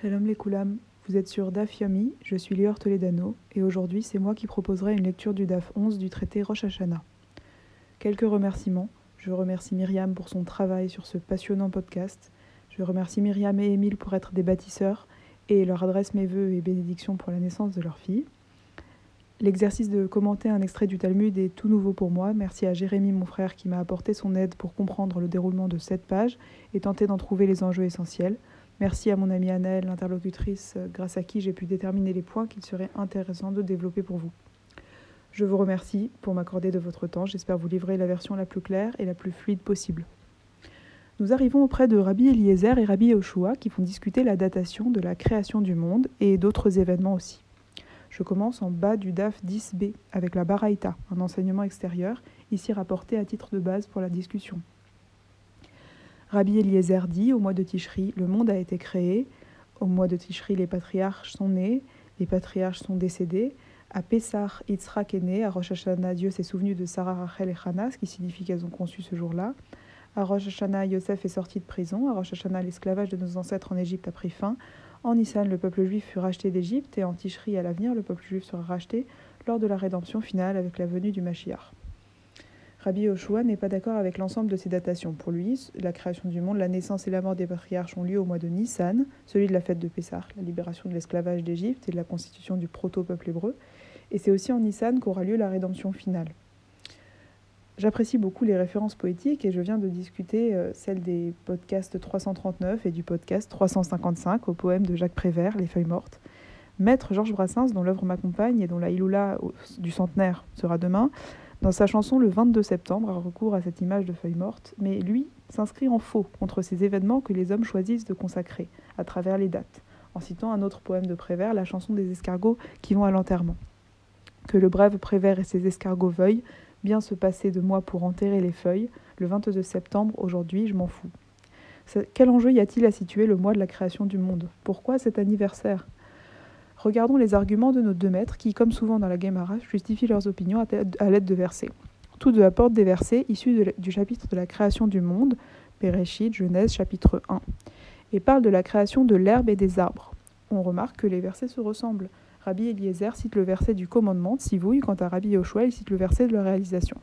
Shalom les Koulam, vous êtes sur DAF Yomi, je suis Lior Toledano, et aujourd'hui c'est moi qui proposerai une lecture du DAF 11 du traité Rosh Hashanah. Quelques remerciements. Je remercie Myriam pour son travail sur ce passionnant podcast. Je remercie Myriam et Émile pour être des bâtisseurs et leur adresse mes voeux et bénédictions pour la naissance de leur fille. L'exercice de commenter un extrait du Talmud est tout nouveau pour moi. Merci à Jérémy, mon frère, qui m'a apporté son aide pour comprendre le déroulement de cette page et tenter d'en trouver les enjeux essentiels. Merci à mon amie Annelle, l'interlocutrice, euh, grâce à qui j'ai pu déterminer les points qu'il serait intéressant de développer pour vous. Je vous remercie pour m'accorder de votre temps. J'espère vous livrer la version la plus claire et la plus fluide possible. Nous arrivons auprès de Rabbi Eliezer et Rabbi Yoshua qui vont discuter la datation de la création du monde et d'autres événements aussi. Je commence en bas du DAF 10b avec la Baraïta, un enseignement extérieur, ici rapporté à titre de base pour la discussion. Rabbi Eliezer dit au mois de Tishri, le monde a été créé. Au mois de Tishri, les patriarches sont nés, les patriarches sont décédés. À Pessah, Yitzhak est né. À Rosh Hashanah, Dieu s'est souvenu de Sarah, Rachel et Hannah, ce qui signifie qu'elles ont conçu ce jour-là. À Rosh Hashanah, Yosef est sorti de prison. À Rosh Hashanah, l'esclavage de nos ancêtres en Égypte a pris fin. En Nissan, le peuple juif fut racheté d'Égypte. Et en Tishri, à l'avenir, le peuple juif sera racheté lors de la rédemption finale avec la venue du Mashiach. Rabbi Yoshua n'est pas d'accord avec l'ensemble de ces datations. Pour lui, la création du monde, la naissance et la mort des patriarches ont lieu au mois de Nissan, celui de la fête de Pessah, la libération de l'esclavage d'Égypte et de la constitution du proto-peuple hébreu. Et c'est aussi en Nissan qu'aura lieu la rédemption finale. J'apprécie beaucoup les références poétiques et je viens de discuter euh, celle des podcasts 339 et du podcast 355 au poème de Jacques Prévert, Les feuilles mortes. Maître Georges Brassens, dont l'œuvre m'accompagne et dont la Iloula du centenaire sera demain, dans sa chanson Le 22 septembre, a recours à cette image de feuille morte, mais lui s'inscrit en faux contre ces événements que les hommes choisissent de consacrer, à travers les dates, en citant un autre poème de Prévert, la chanson des escargots qui vont à l'enterrement. Que le brave Prévert et ses escargots veuillent bien se passer de moi pour enterrer les feuilles, le 22 septembre, aujourd'hui, je m'en fous. Quel enjeu y a-t-il à situer le mois de la création du monde? Pourquoi cet anniversaire? Regardons les arguments de nos deux maîtres qui, comme souvent dans la Gemara, justifient leurs opinions à l'aide de versets. Tous deux apportent des versets issus du chapitre de la création du monde, Bereshit, Genèse, chapitre 1, et parlent de la création de l'herbe et des arbres. On remarque que les versets se ressemblent. Rabbi Eliezer cite le verset du commandement de Sivouille, quant à Rabbi Yoshua, il cite le verset de la réalisation.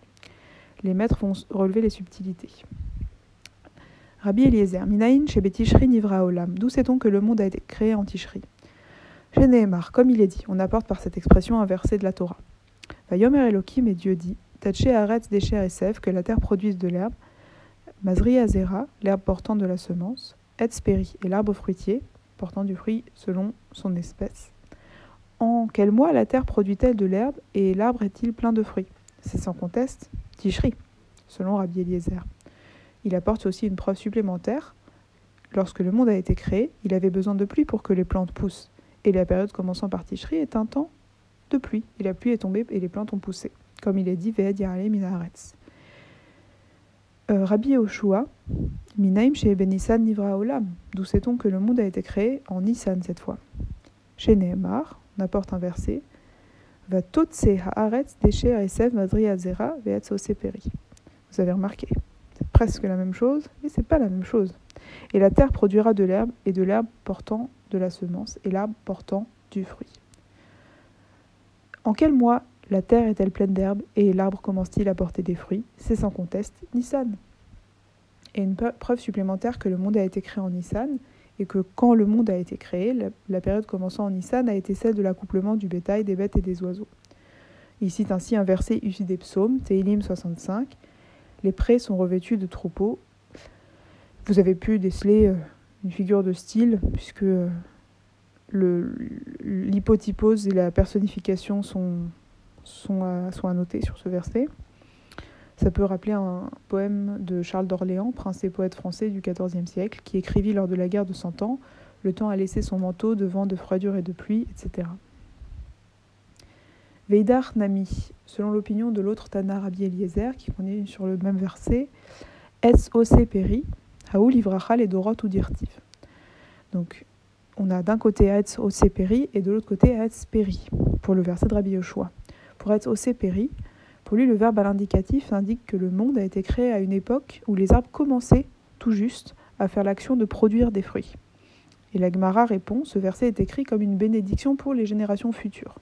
Les maîtres vont relever les subtilités. Rabbi Eliezer, Minaïn chez Betishri Nivra Olam. D'où sait-on que le monde a été créé en Tishri? Comme il est dit, on apporte par cette expression un verset de la Torah. Vayomer Elohim et Dieu dit Taché arrête des chers et sèves, que la terre produise de l'herbe. Mazri Azera, l'herbe portant de la semence. Etzperi et l'arbre fruitier, portant du fruit selon son espèce. En quel mois la terre produit-elle de l'herbe et l'arbre est-il plein de fruits? C'est sans conteste Tishri, selon Rabbi Eliezer. Il apporte aussi une preuve supplémentaire. Lorsque le monde a été créé, il avait besoin de pluie pour que les plantes poussent. Et la période commençant par Tishri est un temps de pluie. Et la pluie est tombée et les plantes ont poussé. Comme il est dit, Ve'ed Yarale Minaretz. Euh, Rabbi Yoshua, Minaim chez Nissan Nivra Olam. D'où sait-on que le monde a été créé en Nissan cette fois? Chez Nehemar, on apporte un verset. Va haaretz desher esev madri azera. Vous avez remarqué, c'est presque la même chose, mais c'est pas la même chose. Et la terre produira de l'herbe et de l'herbe portant de la semence et l'arbre portant du fruit. En quel mois la terre est-elle pleine d'herbe et l'arbre commence-t-il à porter des fruits? C'est sans conteste Nissan. Et une preuve supplémentaire que le monde a été créé en Nissan, et que quand le monde a été créé, la, période commençant en Nissan a été celle de l'accouplement du bétail, des bêtes et des oiseaux. Il cite ainsi un verset issu des psaumes, Teilim 65. Les prés sont revêtus de troupeaux. Vous avez pu déceler euh, une figure de style, puisque euh, l'hypotypose et la personnification sont, sont, sont annotés sur ce verset. Ça peut rappeler un poème de Charles d'Orléans, prince et poète français du XIVe siècle, qui écrivit lors de la guerre de Cent Ans Le temps a laissé son manteau de vent, de froidure et de pluie, etc. Veidar Nami, selon l'opinion de l'autre Tana Rabbi Eliezer, qui connaît sur le même verset, Es ose peri, haou livrachal et dorot ou. Donc, on a d'un côté Etz ose peri et de l'autre côté Etz peri, pour le verset de Rabbi Yoshua. Pour Etz ose peri, pour lui, le verbe à l'indicatif indique que le monde a été créé à une époque où les arbres commençaient tout juste à faire l'action de produire des fruits. Et la Gemara répond ce verset est écrit comme une bénédiction pour les générations futures,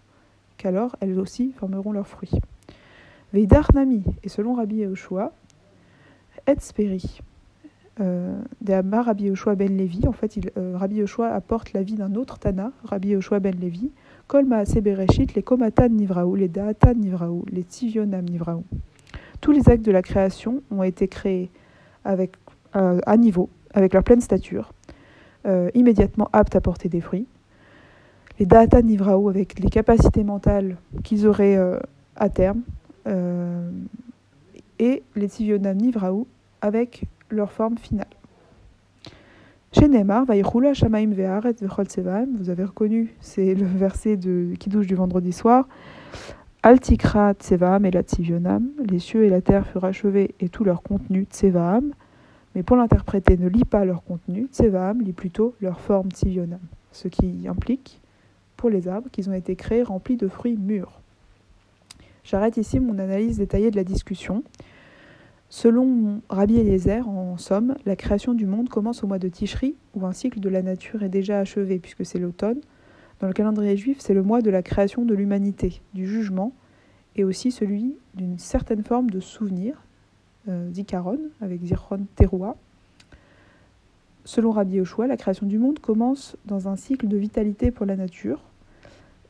qu'alors elles aussi formeront leurs fruits. Veidar Nami, et selon Rabbi Yehoshua, Etzperi, euh, Rabbi Yoshua ben Levi. En fait, euh, Rabbi Yoshua apporte la vie d'un autre Tana, Rabbi Yoshua ben Levi. Kol Maase Bereshit, les Komatan Nivraou, les Daatan Nivraou, les Tivionam Nivraou. Tous les actes de la création ont été créés euh, à niveau, avec leur pleine stature, euh, immédiatement aptes à porter des fruits. Les Daatan Nivraou, avec les capacités mentales qu'ils auraient à terme. Et les Tivionam Nivraou, avec leur forme finale. Chez Neymar, Shamaim vous avez reconnu, c'est le verset de, douche du vendredi soir. Altikra Tsevaam et la Tzivionam, les cieux et la terre furent achevés et tout leur contenu Tsevaam, mais pour l'interpréter, ne lit pas leur contenu, Tsevaam lit plutôt leur forme Tzivionam, ce qui implique, pour les arbres, qu'ils ont été créés remplis de fruits mûrs. J'arrête ici mon analyse détaillée de la discussion. Selon Rabbi Eliezer, en somme, la création du monde commence au mois de Tishri, où un cycle de la nature est déjà achevé, puisque c'est l'automne. Dans le calendrier juif, c'est le mois de la création de l'humanité, du jugement, et aussi celui d'une certaine forme de souvenir, euh, zikaron, avec Zichron Teroua. Selon Rabbi Yoshua, la création du monde commence dans un cycle de vitalité pour la nature.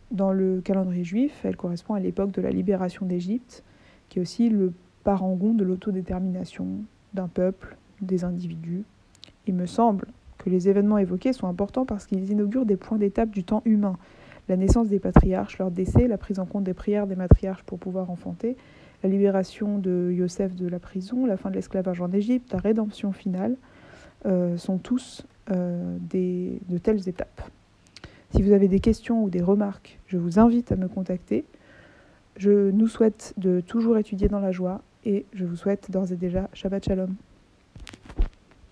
Dans le calendrier juif, elle correspond à l'époque de la libération d'Égypte, qui est aussi le parangon de l'autodétermination d'un peuple, des individus. Il me semble que les événements évoqués sont importants parce qu'ils inaugurent des points d'étape du temps humain. La naissance des patriarches, leur décès, la prise en compte des prières des matriarches pour pouvoir enfanter, la libération de Yosef de la prison, la fin de l'esclavage en Égypte, la rédemption finale, euh, sont tous euh, des, de telles étapes. Si vous avez des questions ou des remarques, je vous invite à me contacter. Je nous souhaite de toujours étudier dans la joie et je vous souhaite d'ores et déjà Shabbat Shalom.